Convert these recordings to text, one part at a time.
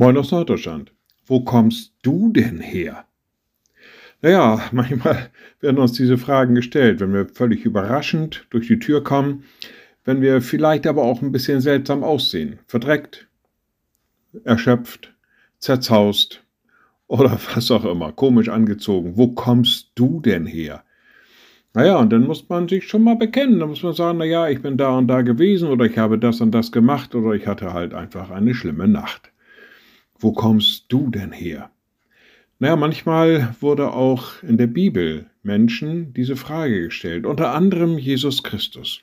Moin aus Norddeutschland. Wo kommst du denn her? Naja, manchmal werden uns diese Fragen gestellt, wenn wir völlig überraschend durch die Tür kommen, wenn wir vielleicht aber auch ein bisschen seltsam aussehen, verdreckt, erschöpft, zerzaust oder was auch immer, komisch angezogen. Wo kommst du denn her? Naja, und dann muss man sich schon mal bekennen. Dann muss man sagen, naja, ich bin da und da gewesen oder ich habe das und das gemacht oder ich hatte halt einfach eine schlimme Nacht. Wo kommst du denn her? Naja, manchmal wurde auch in der Bibel Menschen diese Frage gestellt, unter anderem Jesus Christus.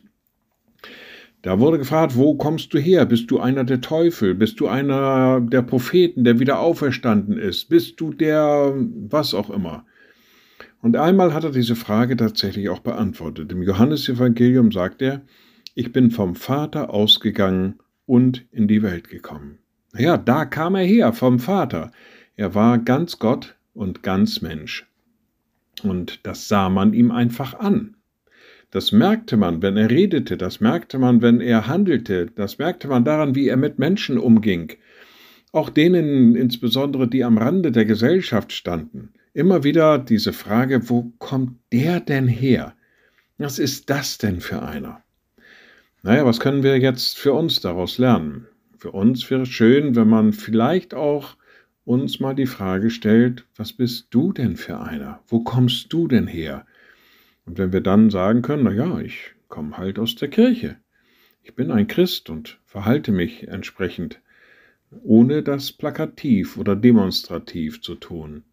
Da wurde gefragt, wo kommst du her? Bist du einer der Teufel? Bist du einer der Propheten, der wieder auferstanden ist? Bist du der was auch immer? Und einmal hat er diese Frage tatsächlich auch beantwortet. Im Johannesevangelium sagt er, ich bin vom Vater ausgegangen und in die Welt gekommen. Ja, da kam er her, vom Vater. Er war ganz Gott und ganz Mensch. Und das sah man ihm einfach an. Das merkte man, wenn er redete, das merkte man, wenn er handelte, das merkte man daran, wie er mit Menschen umging. Auch denen insbesondere, die am Rande der Gesellschaft standen immer wieder diese Frage, wo kommt der denn her? Was ist das denn für einer? Naja, was können wir jetzt für uns daraus lernen? Für uns wäre es schön, wenn man vielleicht auch uns mal die Frage stellt, was bist du denn für einer? Wo kommst du denn her? Und wenn wir dann sagen können, na ja, ich komme halt aus der Kirche. Ich bin ein Christ und verhalte mich entsprechend, ohne das plakativ oder demonstrativ zu tun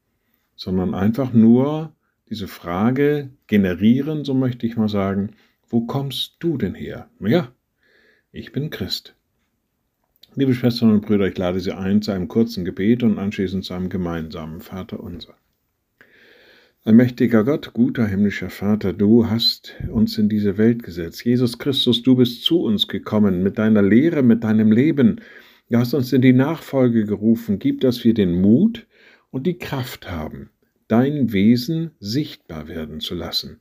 sondern einfach nur diese Frage generieren, so möchte ich mal sagen, wo kommst du denn her? Ja, ich bin Christ. Liebe Schwestern und Brüder, ich lade Sie ein zu einem kurzen Gebet und anschließend zu einem gemeinsamen Vater unser. Allmächtiger Gott, guter himmlischer Vater, du hast uns in diese Welt gesetzt. Jesus Christus, du bist zu uns gekommen mit deiner Lehre, mit deinem Leben. Du hast uns in die Nachfolge gerufen. Gib, dass wir den Mut, und die Kraft haben, dein Wesen sichtbar werden zu lassen.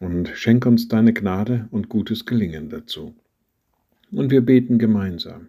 Und schenk uns deine Gnade und gutes Gelingen dazu. Und wir beten gemeinsam,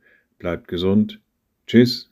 bleibt gesund. Tschüss.